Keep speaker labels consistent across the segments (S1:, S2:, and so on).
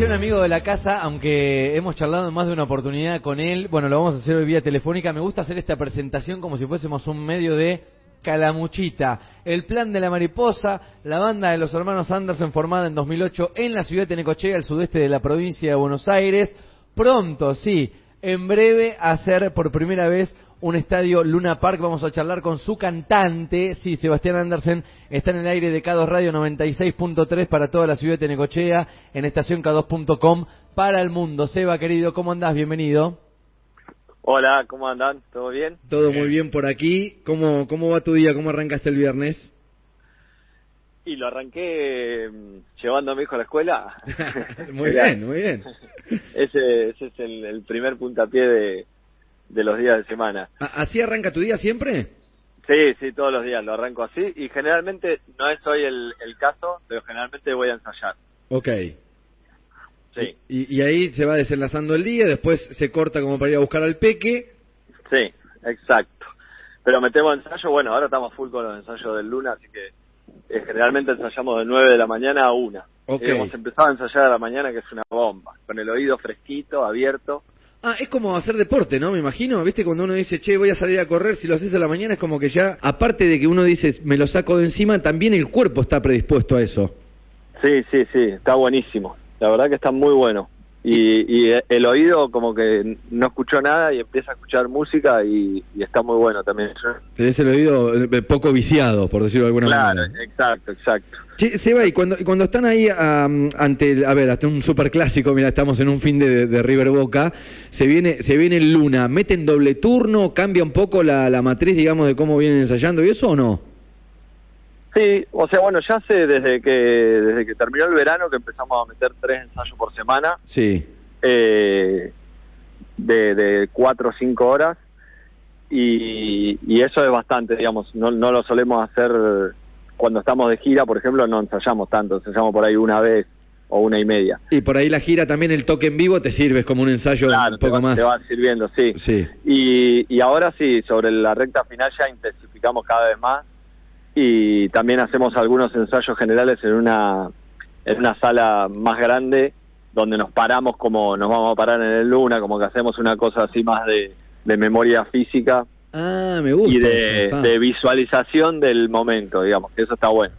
S1: un amigo de la casa, aunque hemos charlado en más de una oportunidad con él. Bueno, lo vamos a hacer hoy vía telefónica. Me gusta hacer esta presentación como si fuésemos un medio de Calamuchita. El plan de la mariposa, la banda de los hermanos Anderson formada en 2008 en la ciudad de Necochea, al sudeste de la provincia de Buenos Aires. Pronto, sí, en breve hacer por primera vez un estadio Luna Park. Vamos a charlar con su cantante, sí, Sebastián Andersen, está en el aire de K2 Radio 96.3 para toda la ciudad de Necochea, en estación K2.com para el mundo. Seba, querido, ¿cómo andás? Bienvenido.
S2: Hola, ¿cómo andan? ¿Todo bien?
S1: Todo muy bien por aquí. ¿Cómo, cómo va tu día? ¿Cómo arrancaste el viernes?
S2: Y lo arranqué mm, llevando a mi hijo a la escuela.
S1: muy bien, muy bien.
S2: ese, ese es el, el primer puntapié de, de los días de semana.
S1: ¿Así arranca tu día siempre?
S2: Sí, sí, todos los días lo arranco así y generalmente no es hoy el, el caso, pero generalmente voy a ensayar.
S1: Ok.
S2: Sí.
S1: Y, y, ahí se va desenlazando el día, después se corta como para ir a buscar al peque.
S2: Sí, exacto. Pero metemos ensayo, bueno, ahora estamos full con los ensayos del Luna, así que eh, generalmente ensayamos de 9 de la mañana a 1.
S1: Okay.
S2: hemos empezado a ensayar a la mañana, que es una bomba, con el oído fresquito, abierto.
S1: Ah, es como hacer deporte, ¿no? Me imagino, ¿viste? Cuando uno dice, che, voy a salir a correr, si lo haces a la mañana es como que ya, aparte de que uno dice, me lo saco de encima, también el cuerpo está predispuesto a eso.
S2: Sí, sí, sí, está buenísimo. La verdad que está muy bueno. Y, y el oído como que no escuchó nada y empieza a escuchar música y, y está muy bueno también.
S1: Tenés el oído eh, poco viciado, por decirlo de alguna
S2: claro,
S1: manera.
S2: Claro, exacto, exacto.
S1: Che, Seba, y cuando, cuando están ahí um, ante, el, a ver, hasta un superclásico, mira, estamos en un fin de, de, River Boca, se viene, se viene el Luna, ¿meten doble turno? ¿Cambia un poco la, la matriz, digamos, de cómo vienen ensayando y eso o no?
S2: Sí, o sea, bueno, ya sé desde que desde que terminó el verano que empezamos a meter tres ensayos por semana.
S1: Sí.
S2: Eh, de, de cuatro o cinco horas. Y, y eso es bastante, digamos, no, no lo solemos hacer cuando estamos de gira, por ejemplo, no ensayamos tanto, ensayamos por ahí una vez o una y media.
S1: Y por ahí la gira también, el toque en vivo, te sirve como un ensayo
S2: claro,
S1: un poco
S2: te va,
S1: más.
S2: Te va sirviendo, sí.
S1: sí.
S2: Y, y ahora sí, sobre la recta final ya intensificamos cada vez más y también hacemos algunos ensayos generales en una en una sala más grande donde nos paramos como nos vamos a parar en el Luna, como que hacemos una cosa así más de, de memoria física
S1: ah, me gusta
S2: y de, de, visualización del momento, digamos, que eso está bueno.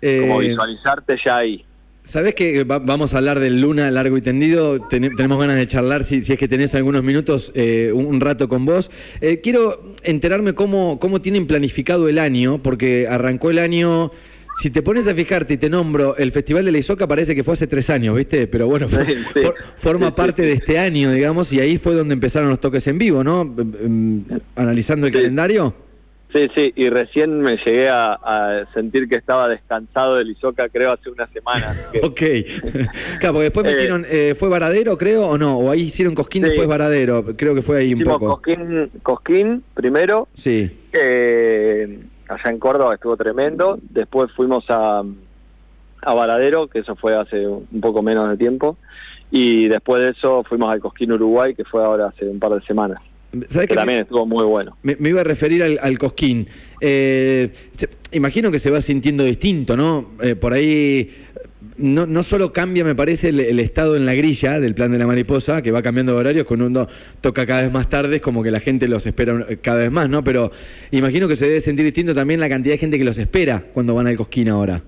S2: Eh, como visualizarte ya ahí.
S1: Sabés que va, vamos a hablar del Luna largo y tendido. Ten, tenemos ganas de charlar, si, si, es que tenés algunos minutos, eh, un, un, rato con vos. Eh, quiero enterarme cómo, cómo tienen planificado el año, porque arrancó el año. Si te pones a fijarte y te nombro, el Festival de la Isoca parece que fue hace tres años, ¿viste? Pero bueno, for,
S2: sí, sí.
S1: For, forma parte de este año, digamos, y ahí fue donde empezaron los toques en vivo, ¿no? Analizando el calendario.
S2: Sí, sí, y recién me llegué a, a, sentir que estaba descansado del Isoca, creo, hace una semana.
S1: Que... ok. claro, porque después metieron, eh, ¿fue Varadero, creo, o no? O ahí hicieron Cosquín, sí. después Varadero. Creo que fue ahí
S2: Hicimos
S1: un poco.
S2: Cosquín, Cosquín primero.
S1: Sí.
S2: Eh, allá en Córdoba estuvo tremendo. Después fuimos a, a Varadero, que eso fue hace un poco menos de tiempo. Y después de eso fuimos al Cosquín Uruguay, que fue ahora hace un par de semanas.
S1: ¿Sabes
S2: que también me, estuvo muy bueno.
S1: Me, me, iba a referir al, al Cosquín. Eh, se, imagino que se va sintiendo distinto, ¿no? Eh, por ahí no, no solo cambia, me parece, el, el, estado en la grilla del plan de la mariposa, que va cambiando de horarios, con uno toca cada vez más tarde, es como que la gente los espera cada vez más, ¿no? Pero imagino que se debe sentir distinto también la cantidad de gente que los espera cuando van al Cosquín ahora.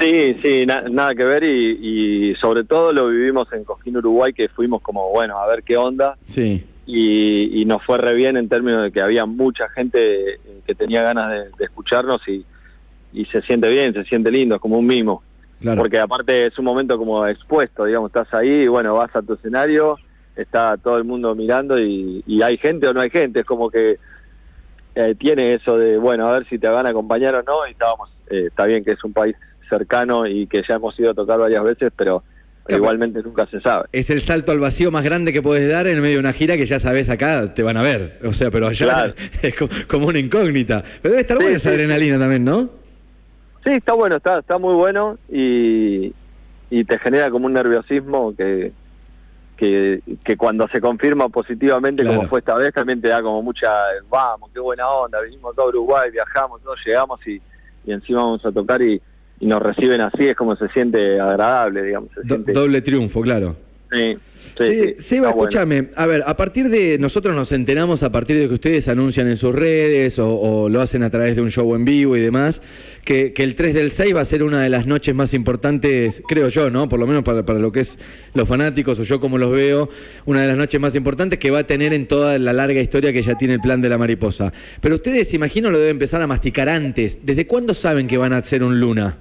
S2: Sí, sí, na nada que ver y, y, sobre todo lo vivimos en Cosquín Uruguay, que fuimos como, bueno, a ver qué onda.
S1: Sí
S2: y, y, nos fue re bien en términos de que había mucha gente que tenía ganas de, de escucharnos y, y, se siente bien, se siente lindo, es como un mimo.
S1: Claro.
S2: Porque aparte es un momento como expuesto, digamos, estás ahí y bueno, vas a tu escenario, está todo el mundo mirando y, y hay gente o no hay gente, es como que eh, tiene eso de, bueno, a ver si te van a acompañar o no, y estábamos, eh, está bien que es un país cercano y que ya hemos ido a tocar varias veces, pero Igualmente nunca se sabe.
S1: Es el salto al vacío más grande que puedes dar en medio de una gira que ya sabes acá te van a ver. O sea, pero allá
S2: claro.
S1: es como una incógnita. Pero debe estar sí, buena esa sí, adrenalina también, ¿no?
S2: Sí, está bueno, está, está muy bueno y, y te genera como un nerviosismo que, que, que cuando se confirma positivamente, claro. como fue esta vez, también te da como mucha, vamos, qué buena onda, vinimos todo Uruguay, viajamos, todos llegamos y, y encima vamos a tocar y y nos reciben así, es como se siente agradable, digamos.
S1: Doble triunfo, claro.
S2: Sí.
S1: Sí, Seba, escúchame, a ver, a partir de, nosotros nos enteramos a partir de que ustedes anuncian en sus redes o, lo hacen a través de un show en vivo y demás, que, el 3 del 6 va a ser una de las noches más importantes, creo yo, ¿no? Por lo menos para, para, lo que es los fanáticos o yo como los veo, una de las noches más importantes que va a tener en toda la larga historia que ya tiene el plan de la mariposa. Pero ustedes, imagino, lo deben empezar a masticar antes. ¿Desde cuándo saben que van a hacer un Luna?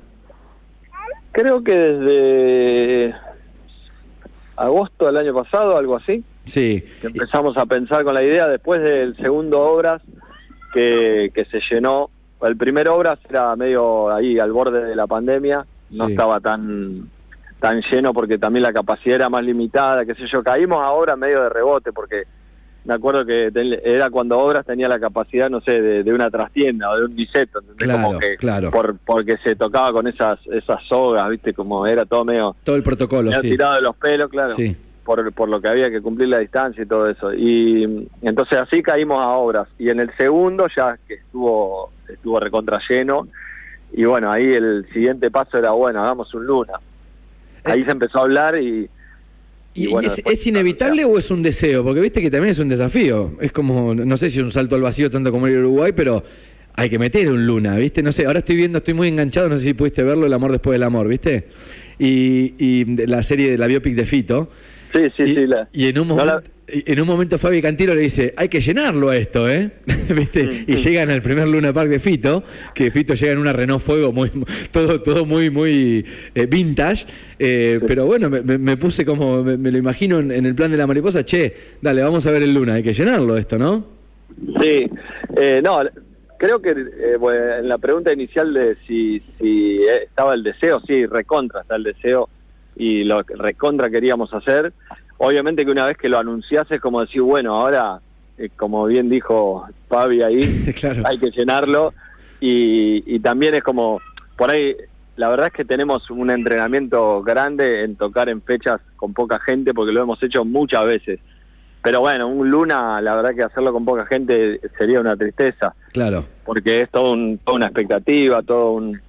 S2: Creo que desde agosto del año pasado, algo así.
S1: Sí.
S2: empezamos a pensar con la idea después del segundo Obras que, que se llenó. El primer Obras era medio ahí al borde de la pandemia, no estaba tan tan lleno porque también la capacidad era más limitada, qué sé yo. Caímos ahora medio de rebote porque me acuerdo que era cuando Obras tenía la capacidad, no sé, de, una trastienda o de un biseto,
S1: Claro, claro.
S2: Por, porque se tocaba con esas esas sogas, ¿viste? Como era todo medio...
S1: Todo el protocolo, sí.
S2: tirado de los pelos, claro.
S1: Sí.
S2: Por, por lo que había que cumplir la distancia y todo eso. Y entonces así caímos a Obras. Y en el segundo ya que estuvo, estuvo recontra lleno. Y bueno, ahí el siguiente paso era, bueno, hagamos un Luna. Ahí eh. se empezó a hablar y
S1: ¿Y, es, inevitable o es un deseo? Porque viste que también es un desafío. Es como, no sé si es un salto al vacío tanto como el Uruguay, pero hay que meter un Luna, ¿viste? No sé, ahora estoy viendo, estoy muy enganchado, no sé si pudiste verlo, El amor después del amor, ¿viste? Y, y la serie de la biopic de Fito.
S2: Sí, sí,
S1: y,
S2: sí.
S1: Y en un momento en un momento Fabi Cantiro le dice, hay que llenarlo a esto, ¿eh? ¿Viste? Y llegan al primer Luna Park de Fito, que Fito llega en una Renault Fuego, muy, todo, todo muy, muy eh, vintage. Eh, pero bueno, me, puse como, me, lo imagino en, el plan de la mariposa, che, dale, vamos a ver el Luna, hay que llenarlo esto, ¿no?
S2: Sí, eh, no, creo que en la pregunta inicial de si, si estaba el deseo, sí, recontra está el deseo y lo recontra queríamos hacer obviamente que una vez que lo anunciás es como decir, bueno, ahora, eh, como bien dijo Fabi ahí, hay que llenarlo y, también es como, por ahí, la verdad es que tenemos un entrenamiento grande en tocar en fechas con poca gente porque lo hemos hecho muchas veces. Pero bueno, un Luna, la verdad que hacerlo con poca gente sería una tristeza.
S1: Claro.
S2: Porque es todo toda una expectativa, todo un,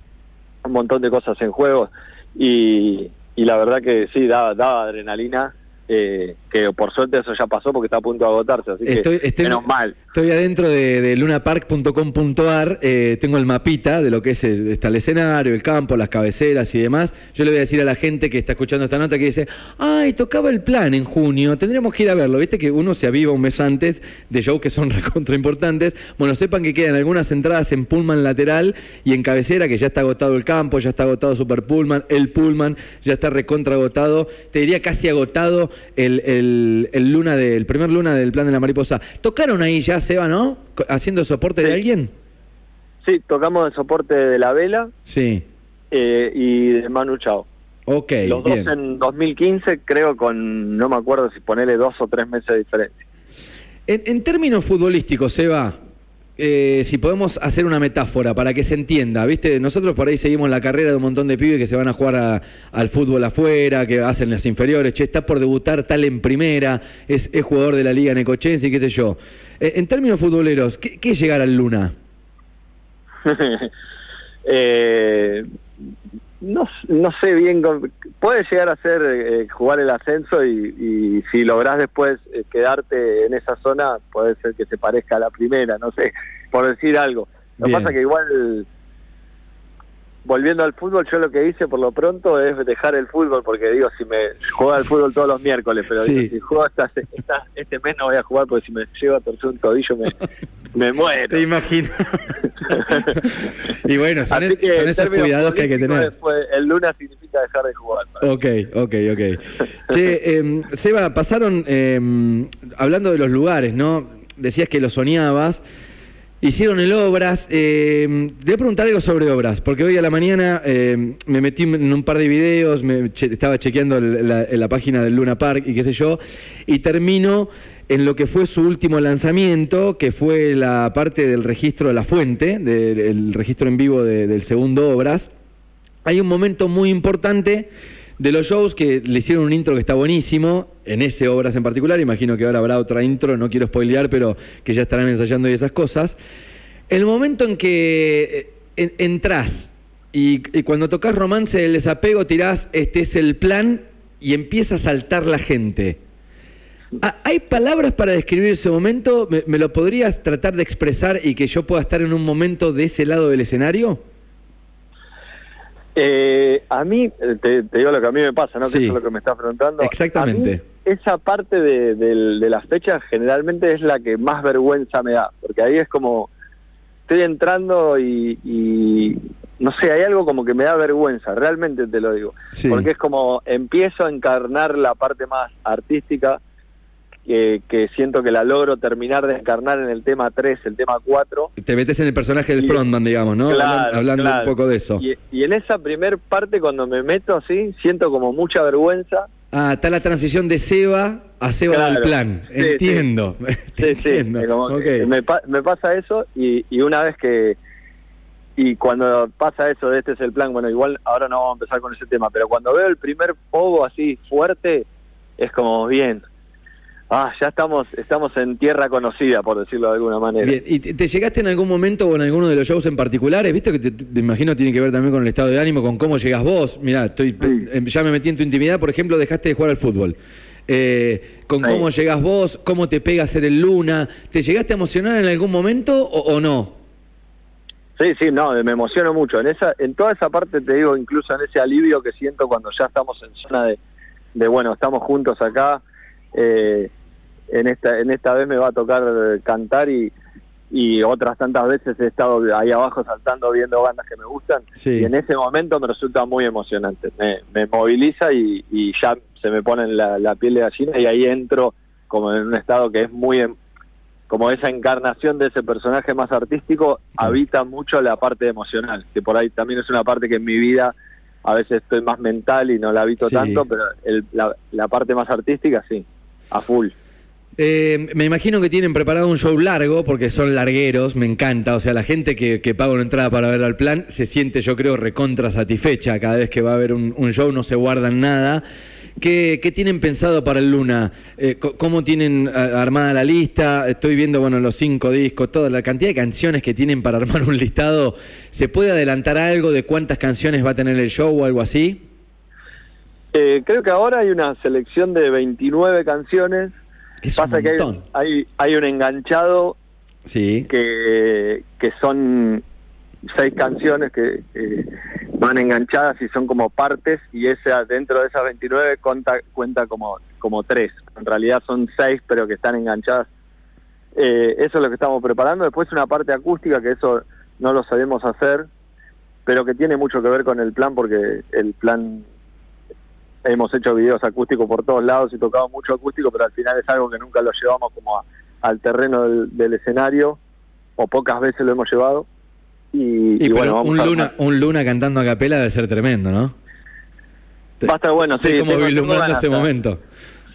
S2: montón de cosas en juego. Y, y la verdad que sí, daba, daba adrenalina eh, que por suerte eso ya pasó porque está a punto de agotarse, así que menos mal.
S1: Estoy adentro de, lunapark.com.ar, eh, tengo el mapita de lo que es el, está el escenario, el campo, las cabeceras y demás. Yo le voy a decir a la gente que está escuchando esta nota que dice, ay, tocaba el plan en junio, tendríamos que ir a verlo. Viste que uno se aviva un mes antes de shows que son recontra importantes. Bueno, sepan que quedan algunas entradas en Pullman lateral y en cabecera, que ya está agotado el campo, ya está agotado Super Pullman, el Pullman ya está recontra agotado, te diría casi agotado el, el, luna del primer luna del plan de la mariposa. ¿Tocaron ahí ya, Seba, no? ¿Haciendo soporte de alguien?
S2: Sí, tocamos el soporte de la vela.
S1: Sí.
S2: Eh, y de Manu Chao.
S1: Ok,
S2: Los dos en 2015, creo con, no me acuerdo si ponerle dos o tres meses de diferencia.
S1: En, en términos futbolísticos, Seba, eh, si podemos hacer una metáfora para que se entienda, ¿viste? Nosotros por ahí seguimos la carrera de un montón de pibes que se van a jugar al fútbol afuera, que hacen las inferiores, che, está por debutar tal en primera, es, jugador de la Liga Necochense qué sé yo. Eh, en términos futboleros, ¿qué, es llegar al Luna?
S2: eh, no, no sé bien, puede llegar a ser eh, jugar el ascenso y, si lográs después eh, quedarte en esa zona, puede ser que se parezca a la primera, no sé, por decir algo. Lo que pasa que igual, volviendo al fútbol, yo lo que hice por lo pronto es dejar el fútbol, porque digo, si me juego al fútbol todos los miércoles, pero si juego hasta, este mes no voy a jugar porque si me llevo a torcer un tobillo me, me muero.
S1: Te imagino. y bueno, son, esos cuidados que hay que tener.
S2: el luna significa dejar de jugar.
S1: Ok, ok, ok. che, eh, Seba, pasaron, eh, hablando de los lugares, ¿no? Decías que lo soñabas. Hicieron el Obras. Eh, voy a preguntar algo sobre Obras, porque hoy a la mañana eh, me metí en un par de videos, me estaba chequeando la, la, página del Luna Park y qué sé yo, y termino en lo que fue su último lanzamiento, que fue la parte del registro de la fuente, del registro en vivo del segundo Obras. Hay un momento muy importante de los shows que le hicieron un intro que está buenísimo, en ese Obras en particular, imagino que ahora habrá otra intro, no quiero spoilear, pero que ya estarán ensayando y esas cosas. El momento en que eh, entras Y, cuando tocas romance del desapego, tirás, este es el plan, y empieza a saltar la gente. Ah, ¿Hay palabras para describir ese momento? ¿Me, me lo podrías tratar de expresar y que yo pueda estar en un momento de ese lado del escenario?
S2: Eh, a mí, eh, te, te digo lo que a mí me pasa, ¿no?
S1: Sí.
S2: Que es lo que me estás preguntando.
S1: Exactamente.
S2: A mí, esa parte de, del- de las fechas generalmente es la que más vergüenza me da, porque ahí es como, estoy entrando y, y no sé, hay algo como que me da vergüenza, realmente te lo digo.
S1: Sí.
S2: Porque es como, empiezo a encarnar la parte más artística, que, que siento que la logro terminar de encarnar en el tema 3, el tema 4.
S1: Te metes en el personaje del
S2: Y-
S1: frontman, digamos, ¿no?
S2: Claro,
S1: Hablando
S2: claro.
S1: un poco de eso.
S2: Y, y en esa primer parte, cuando me meto así, siento como mucha vergüenza.
S1: Ah, está la transición de Seba a Seba
S2: Claro.
S1: del plan.
S2: Sí.
S1: Entiendo. Te
S2: Sí, sí,
S1: entiendo.
S2: como me, pa- me pasa eso y, y una vez que... Y cuando pasa eso de este es el plan, bueno, igual ahora no vamos a empezar con ese tema, pero cuando veo el primer pogo así fuerte, es como bien. Ah, ya estamos estamos en tierra conocida, por decirlo de alguna manera.
S1: Bien, ¿y te, te llegaste en algún momento o en alguno de los shows en particulares? ¿Viste que te, te imagino tiene que ver también con el estado de ánimo, con cómo llegas vos? Mirá, estoy,
S2: Sí.
S1: eh, ya me metí en tu intimidad, por ejemplo, dejaste de jugar al fútbol. Eh, con
S2: Sí.
S1: cómo llegas vos, cómo te pega ser el Luna. ¿Te llegaste a emocionar en algún momento o, o no?
S2: Sí, sí, no, me emociono mucho. En esa, en toda esa parte te digo, incluso en ese alivio que siento cuando ya estamos en zona de, de bueno, estamos juntos acá. eh, en esta, en esta vez me va a tocar eh, cantar y, y otras tantas veces he estado ahí abajo saltando viendo bandas que me gustan.
S1: Sí.
S2: Y en ese momento me resulta muy emocionante. Me, me moviliza y, y ya se me pone la, la piel de gallina y ahí entro como en un estado que es muy em- como esa encarnación de ese personaje más artístico habita mucho la parte emocional, que por ahí también es una parte que en mi vida a veces estoy más mental y no la habito
S1: Sí.
S2: tanto, pero el- la, la parte más artística sí, a full.
S1: Eh, me imagino que tienen preparado un show largo porque son largueros, me encanta. O sea, la gente que, que paga una entrada para ver al plan se siente, yo creo, recontra satisfecha cada vez que va a haber un, show, no se guardan nada. ¿Qué, qué tienen pensado para el Luna? Eh, ¿Cómo tienen ah, armada la lista? Estoy viendo, bueno, los cinco discos, toda la cantidad de canciones que tienen para armar un listado. ¿Se puede adelantar algo de cuántas canciones va a tener el show o algo así?
S2: Eh, creo que ahora hay una selección de 29 canciones.
S1: Es un
S2: Pasa que hay, hay, hay un enganchado
S1: Sí.
S2: que, que son seis canciones que eh, van enganchadas y son como partes y esa dentro de esas 29 cuenta, cuenta como, como tres. En realidad son seis pero que están enganchadas. Eh, eso es lo que estamos preparando. Después una parte acústica que eso no lo sabemos hacer, pero que tiene mucho que ver con el plan porque el plan hemos hecho videos acústicos por todos lados y tocado mucho acústico, pero al final es algo que nunca lo llevamos como a- al terreno del, del escenario, o pocas veces lo hemos llevado. Y,
S1: Y,
S2: y
S1: pero
S2: bueno, vamos
S1: un
S2: a
S1: luna, un luna cantando a capela debe ser tremendo, ¿no?
S2: Va a estar bueno, sí.
S1: Estoy como vislumbrando ese momento.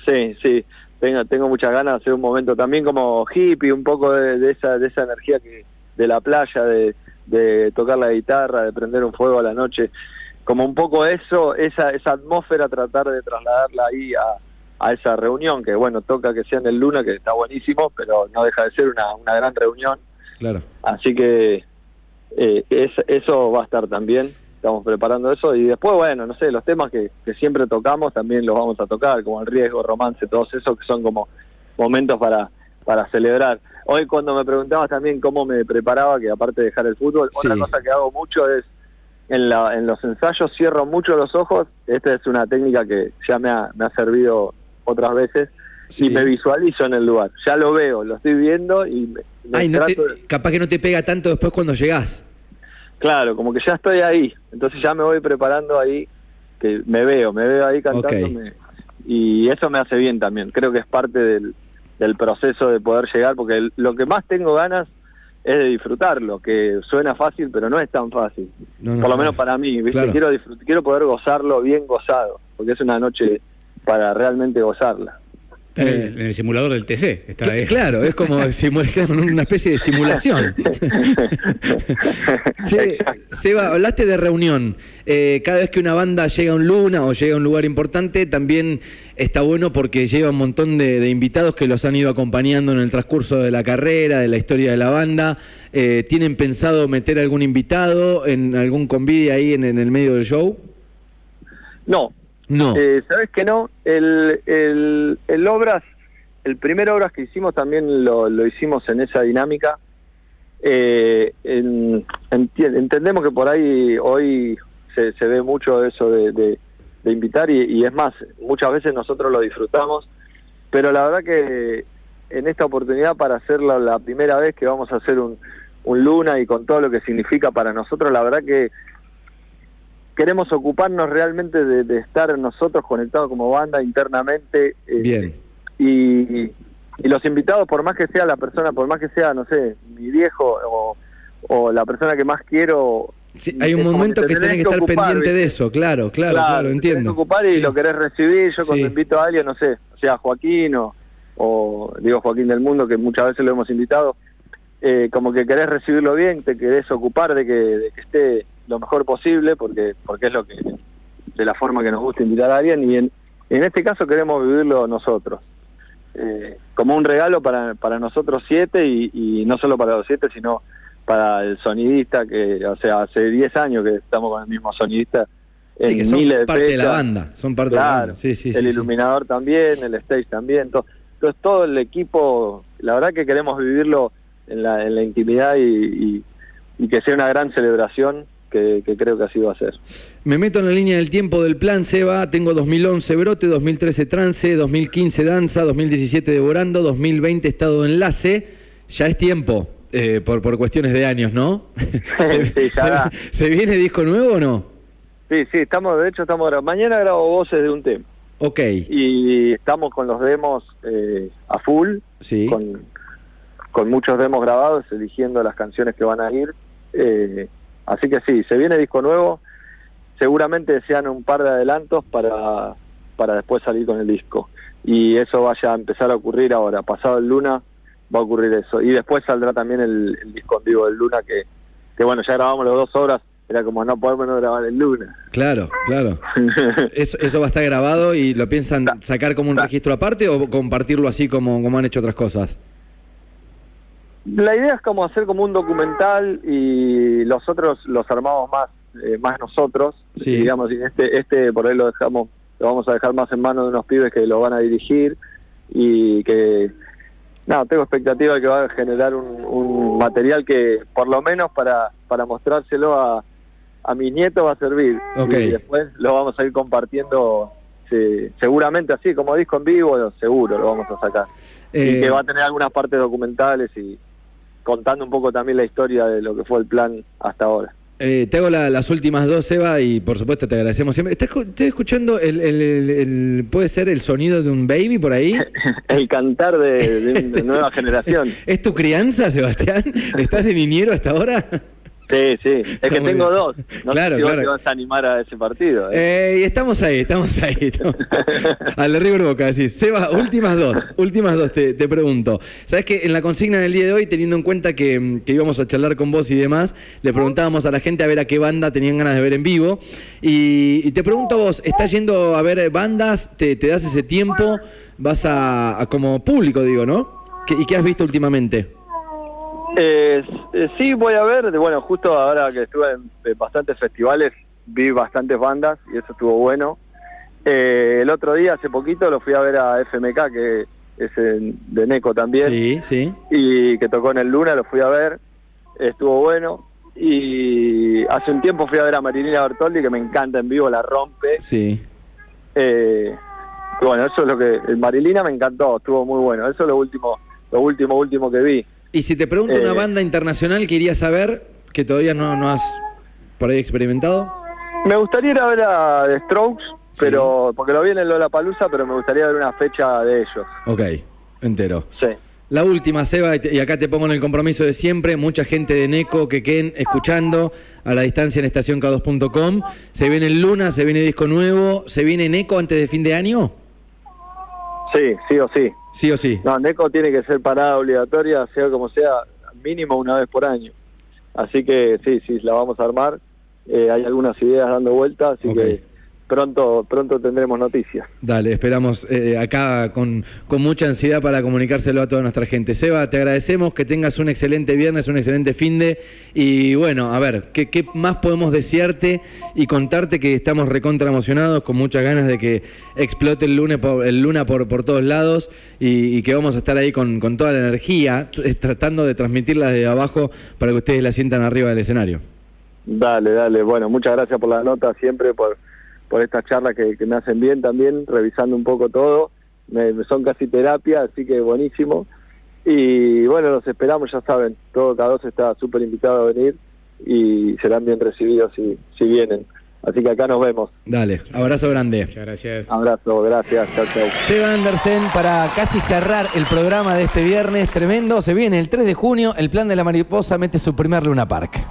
S2: Sí, sí. Tengo, tengo muchas ganas de hacer un momento también como hippie, un poco de, de esa de esa energía que de la playa, de, de tocar la guitarra, de prender un fuego a la noche. Como un poco eso, esa, esa atmósfera, tratar de trasladarla ahí a, a esa reunión, que bueno, toca que sea en el Luna, que está buenísimo, pero no deja de ser una, una gran reunión.
S1: Claro.
S2: Así que eh, es- eso va a estar también. Estamos preparando eso. Y después, bueno, no sé, los temas que, que siempre tocamos también los vamos a tocar, como el riesgo, romance, todos esos que son como momentos para, para celebrar. Hoy cuando me preguntabas también cómo me preparaba, que aparte de dejar el fútbol,
S1: Sí.
S2: otra cosa que hago mucho es en, la, en los ensayos cierro mucho los ojos. Esta es una técnica que ya me ha, me ha servido otras veces.
S1: Sí.
S2: Y me visualizo en el lugar. Ya lo veo, lo estoy viendo y me, me
S1: Ay, no te- capaz que no te pega tanto después cuando llegás.
S2: Claro, como que ya estoy ahí, entonces ya me voy preparando ahí, que me veo, me veo ahí cantándome. Y eso me hace bien también, creo que es parte del, del proceso de poder llegar, porque el- lo que más tengo ganas es de disfrutarlo, que suena fácil, pero no es tan fácil,
S1: No, no,
S2: por lo menos para mí, ¿viste?
S1: Claro.
S2: Quiero, quiero poder gozarlo bien gozado, porque es una noche para realmente gozarla.
S3: Eh, en el simulador del TC. Está ahí.
S1: Claro, es como una especie de simulación. Seba, hablaste de reunión. Eh, cada vez que una banda llega a un luna o llega a un lugar importante, también está bueno porque lleva un montón de, invitados que los han ido acompañando en el transcurso de la carrera, de la historia de la banda. Eh, ¿Tienen pensado meter algún invitado en algún convite ahí en, el medio del show?
S2: No.
S1: No.
S2: Eh, ¿Sabes que no? El, el, el Obras, el primer Obras que hicimos también lo, lo hicimos en esa dinámica. Eh, entendemos que por ahí hoy se, se ve mucho eso de de invitar y, es más, muchas veces nosotros lo disfrutamos, pero la verdad que en esta oportunidad para hacerlo la primera vez que vamos a hacer un, un Luna y con todo lo que significa para nosotros, la verdad que queremos ocuparnos realmente de, estar nosotros conectados como banda internamente.
S1: Eh, Bien.
S2: Y, y, los invitados, por más que sea la persona, por más que sea, no sé, mi viejo o, o la persona que más quiero,
S1: hay un momento que, tenés que estar pendiente de eso, claro, claro, claro, entiendo.
S2: que ocupar y lo querés recibir. Yo cuando invito a alguien, no sé, sea Joaquín o, digo Joaquín del Mundo, que muchas veces lo hemos invitado, eh, como que querés recibirlo bien, te querés ocupar de que, esté lo mejor posible, porque porque es lo que de la forma que nos gusta invitar a alguien, y en, en este caso queremos vivirlo nosotros. Eh, como un regalo para, para nosotros siete y, y no solo para los siete, sino para el sonidista, que, o sea, hace 10 años que estamos con el mismo sonidista.
S1: Sí, que son parte de la banda, son parte de la banda. Sí, sí,
S2: el iluminador también, el stage también. Entonces, todo el equipo, la verdad que queremos vivirlo en la, en la intimidad y, y, que sea una gran celebración que, que, creo que así va a ser.
S1: Me meto en la línea del tiempo del plan, Seba. Tengo 2011 Brote, 2013 Trance, 2015 Danza, 2017 Devorando, 2020 Estado de Enlace. Ya es tiempo. Eh, por, por cuestiones de años, ¿no? ¿Se, viene disco nuevo o no?
S2: Sí, sí, estamos, de hecho estamos mañana grabo voces de un tema.
S1: Ok.
S2: Y estamos con los demos eh, a full,
S1: sí.
S2: con, con muchos demos grabados, eligiendo las canciones que van a ir. Eh, así que sí, se viene disco nuevo, seguramente sean un par de adelantos para, para después salir con el disco. Y eso vaya a empezar a ocurrir ahora, pasado el luna va a ocurrir eso. Y después saldrá también el, disco en vivo del Luna, que, que bueno, ya grabamos las dos horas, era como no podemos no grabar el Luna.
S1: Claro, claro. eso, eso va a estar grabado y lo piensan sacar como un registro aparte o compartirlo así como, como han hecho otras cosas.
S2: La idea es como hacer como un documental y los otros los armamos más eh, más nosotros, digamos, y este este por ahí lo dejamos lo vamos a dejar más en manos de unos pibes que lo van a dirigir y que no, tengo expectativa de que va a generar un, material que por lo menos para, para mostrárselo a, a mi nieto va a servir. Y después lo vamos a ir compartiendo seguramente así, como disco en vivo, seguro lo vamos a sacar. y eh, que va a tener algunas partes documentales y contando un poco también la historia de lo que fue el plan hasta ahora.
S1: Eh, te hago las últimas dos, Eva, y por supuesto te agradecemos siempre. ¿Estás, escuchando, el, puede ser el sonido de un baby por ahí?
S2: el cantar de, de nueva generación.
S1: ¿Es tu crianza, Sebastián? ¿Estás de niñero hasta ahora?
S2: Sí, sí, es que tengo dos. No
S1: claro, sé si
S2: claro. te vas a animar a ese partido.
S1: ¿eh? Eh, estamos ahí, estamos ahí. Al de River Boca, decís. Seba, últimas dos, últimas dos te, pregunto. Sabes que en la consigna del día de hoy, teniendo en cuenta que, íbamos a charlar con vos y demás, le preguntábamos a la gente a ver a qué banda tenían ganas de ver en vivo. Y, te pregunto a vos, ¿estás yendo a ver bandas? ¿Te, das ese tiempo? ¿Vas a, como público, digo, no? ¿Y qué has visto últimamente?
S2: Eh, sí, voy a ver. Bueno, justo ahora que estuve en, bastantes festivales, vi bastantes bandas y eso estuvo bueno. Eh, el otro día, hace poquito, lo fui a ver a FMK, que es de Neco también.
S1: Sí, sí.
S2: Y que tocó en el Luna, lo fui a ver. Estuvo bueno. Y hace un tiempo fui a ver a Marilina Bertoldi, que me encanta en vivo, la rompe.
S1: Sí.
S2: Eh, bueno, eso es lo que. Marilina me encantó, estuvo muy bueno. Eso es lo último, lo último, último que vi.
S1: Y si te pregunto una eh, banda internacional que irías a ver, que todavía no, no has por ahí experimentado.
S2: Me gustaría ir a ver a The Strokes, pero porque lo vi en el Lollapalooza, pero me gustaría ver una fecha de ellos.
S1: Ok, entero.
S2: Sí.
S1: La última, Seba, y acá te pongo en el compromiso de siempre, mucha gente de Neco, que queden escuchando a la distancia en estacionk2.com. Se viene el Luna, se viene disco nuevo, se viene Neco antes de fin de año.
S2: Sí, sí o sí.
S1: Sí o sí.
S2: No, NECO tiene que ser parada obligatoria, sea como sea, mínimo una vez por año. Así que sí, sí, la vamos a armar. Eh, hay algunas ideas dando vueltas, así que pronto pronto tendremos noticias.
S1: Dale, esperamos eh, acá con, con mucha ansiedad para comunicárselo a toda nuestra gente. Seba, te agradecemos, que tengas un excelente viernes, un excelente fin de. Y bueno, a ver, ¿qué, qué más podemos desearte y contarte que estamos recontra emocionados, con muchas ganas de que explote el lunes por, el luna por, por todos lados y, y que vamos a estar ahí con, con toda la energía, eh, tratando de transmitirla desde abajo para que ustedes la sientan arriba del escenario.
S2: Dale, dale. Bueno, muchas gracias por la nota, siempre por, por estas charlas que, que me hacen bien también, revisando un poco todo. Me, me son casi terapia, así que buenísimo. Y bueno, los esperamos, ya saben, todo cada dos está súper invitado a venir y serán bien recibidos si, si vienen. Así que acá nos vemos.
S1: Dale, abrazo grande.
S3: Muchas gracias.
S2: Abrazo, gracias, chao, chao.
S4: Seba Andersen para casi cerrar el programa de este viernes tremendo. Se viene el 3 de junio, el plan de la mariposa mete su primer Luna Park.